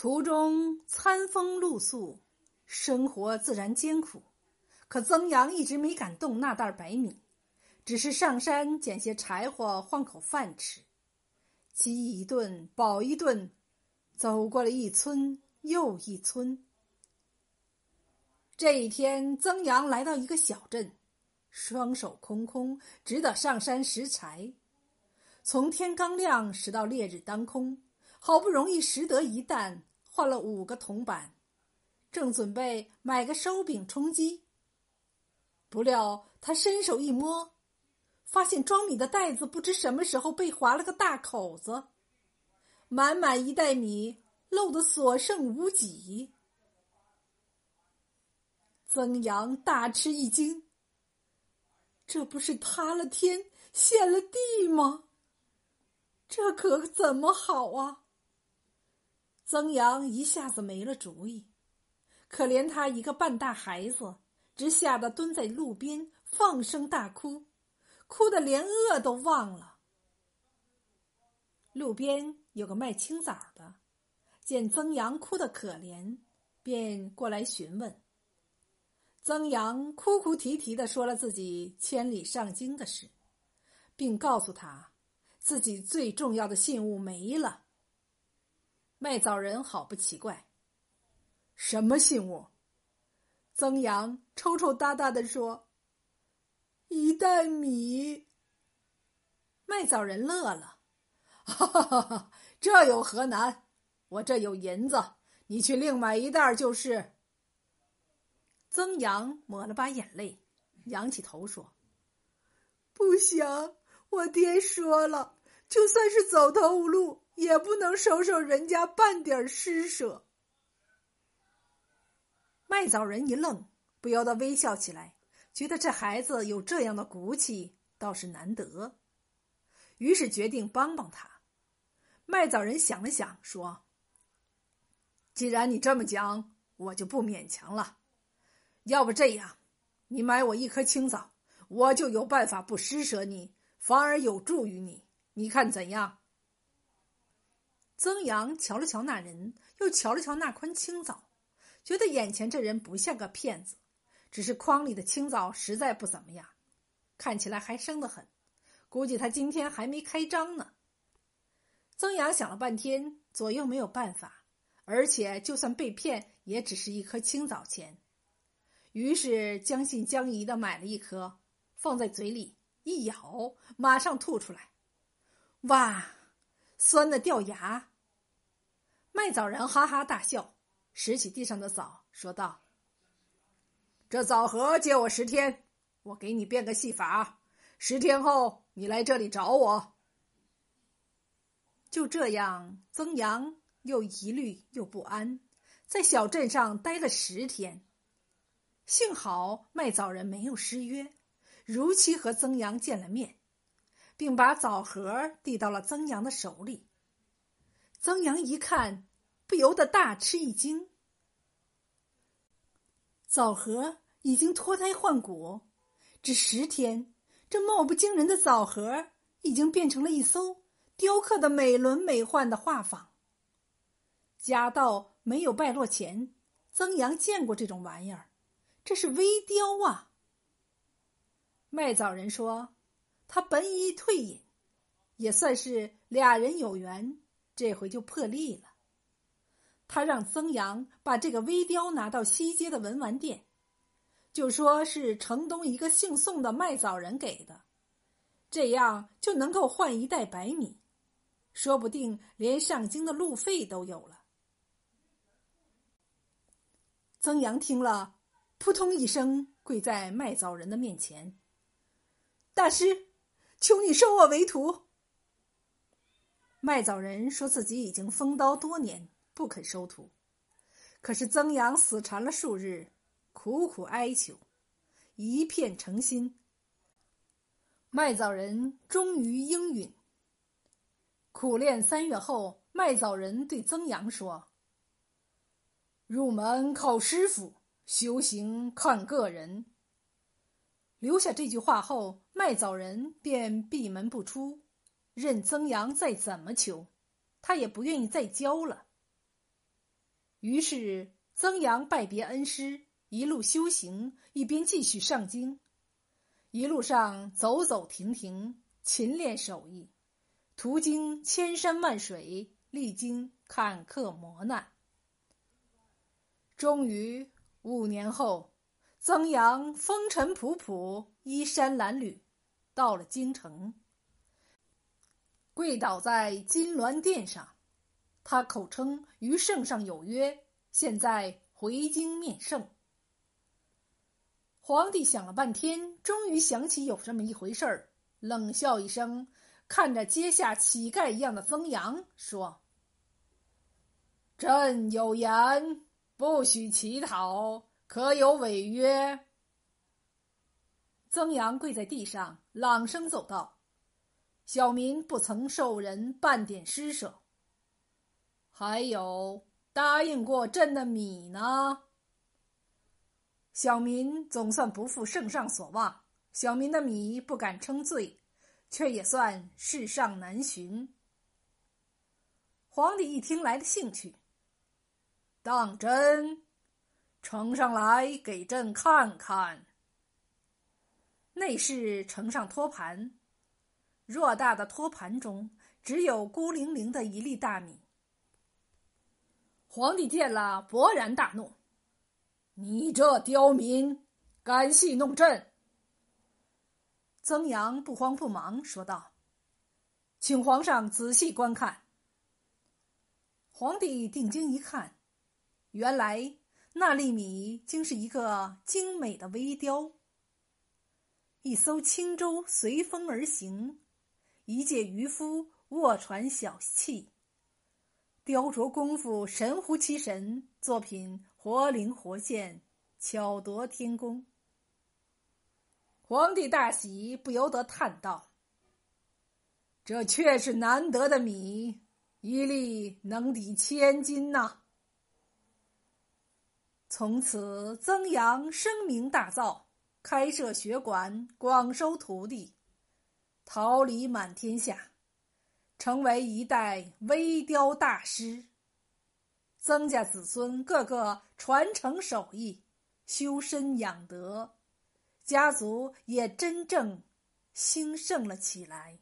途中餐风露宿，生活自然艰苦。可曾阳一直没敢动那袋白米，只是上山捡些柴火换口饭吃，饥一顿饱一顿，走过了一村又一村。这一天，曾阳来到一个小镇，双手空空，只得上山拾柴。从天刚亮拾到烈日当空，好不容易拾得一担。换了五个铜板，正准备买个烧饼充饥，不料他伸手一摸，发现装米的袋子不知什么时候被划了个大口子，满满一袋米漏得所剩无几。曾阳大吃一惊，这不是塌了天陷了地吗？这可怎么好啊？曾阳一下子没了主意，可怜他一个半大孩子，只吓得蹲在路边放声大哭，哭得连饿都忘了。路边有个卖青枣的，见曾阳哭得可怜，便过来询问。曾阳哭哭啼啼的说了自己千里上京的事，并告诉他自己最重要的信物没了。卖枣人好不奇怪，什么信物？曾阳抽抽搭搭的说：“一袋米。”卖枣人乐了：“ 哈哈哈哈，这有何难？我这有银子，你去另买一袋就是。”曾阳抹了把眼泪，仰起头说：“不行，我爹说了，就算是走投无路。”也不能收受人家半点施舍。卖枣人一愣，不由得微笑起来，觉得这孩子有这样的骨气，倒是难得。于是决定帮帮他。卖枣人想了想，说：“既然你这么讲，我就不勉强了。要不这样，你买我一颗青枣，我就有办法不施舍你，反而有助于你。你看怎样？”曾阳瞧了瞧那人，又瞧了瞧那筐青枣，觉得眼前这人不像个骗子，只是筐里的青枣实在不怎么样，看起来还生得很，估计他今天还没开张呢。曾阳想了半天，左右没有办法，而且就算被骗，也只是一颗青枣钱，于是将信将疑的买了一颗，放在嘴里一咬，马上吐出来，哇！酸的掉牙。卖枣人哈哈大笑，拾起地上的枣，说道：“这枣核借我十天，我给你变个戏法。十天后你来这里找我。”就这样，曾阳又疑虑又不安，在小镇上待了十天。幸好卖枣人没有失约，如期和曾阳见了面。并把枣核递到了曾阳的手里。曾阳一看，不由得大吃一惊。枣核已经脱胎换骨，只十天，这貌不惊人的枣核已经变成了一艘雕刻的美轮美奂的画舫。家道没有败落前，曾阳见过这种玩意儿，这是微雕啊。卖枣人说。他本已退隐，也算是俩人有缘，这回就破例了。他让曾阳把这个微雕拿到西街的文玩店，就说是城东一个姓宋的卖枣人给的，这样就能够换一袋白米，说不定连上京的路费都有了。曾阳听了，扑通一声跪在卖枣人的面前：“大师。”求你收我为徒。卖枣人说自己已经封刀多年，不肯收徒。可是曾阳死缠了数日，苦苦哀求，一片诚心。卖枣人终于应允。苦练三月后，卖枣人对曾阳说：“入门靠师傅，修行看个人。”留下这句话后，卖枣人便闭门不出，任曾阳再怎么求，他也不愿意再教了。于是曾阳拜别恩师，一路修行，一边继续上京。一路上走走停停，勤练手艺，途经千山万水，历经坎坷磨难。终于五年后，曾阳风尘仆仆，衣衫褴褛，到了京城，跪倒在金銮殿上。他口称与圣上有约，现在回京面圣。皇帝想了半天，终于想起有这么一回事儿，冷笑一声，看着阶下乞丐一样的曾阳，说：“朕有言。”不许乞讨，可有违约？曾阳跪在地上，朗声奏道：“小民不曾受人半点施舍。还有答应过朕的米呢？小民总算不负圣上所望，小民的米不敢称罪，却也算世上难寻。”皇帝一听，来了兴趣。当真，呈上来给朕看看。内侍呈上托盘，偌大的托盘中只有孤零零的一粒大米。皇帝见了，勃然大怒：“你这刁民，敢戏弄朕！”曾阳不慌不忙说道：“请皇上仔细观看。”皇帝定睛一看。原来那粒米竟是一个精美的微雕。一艘轻舟随风而行，一介渔夫卧船小憩，雕琢功夫神乎其神，作品活灵活现，巧夺天工。皇帝大喜，不由得叹道：“这却是难得的米，一粒能抵千金呐！”从此，曾阳声名大噪，开设学馆，广收徒弟，桃李满天下，成为一代微雕大师。曾家子孙个个传承手艺，修身养德，家族也真正兴盛了起来。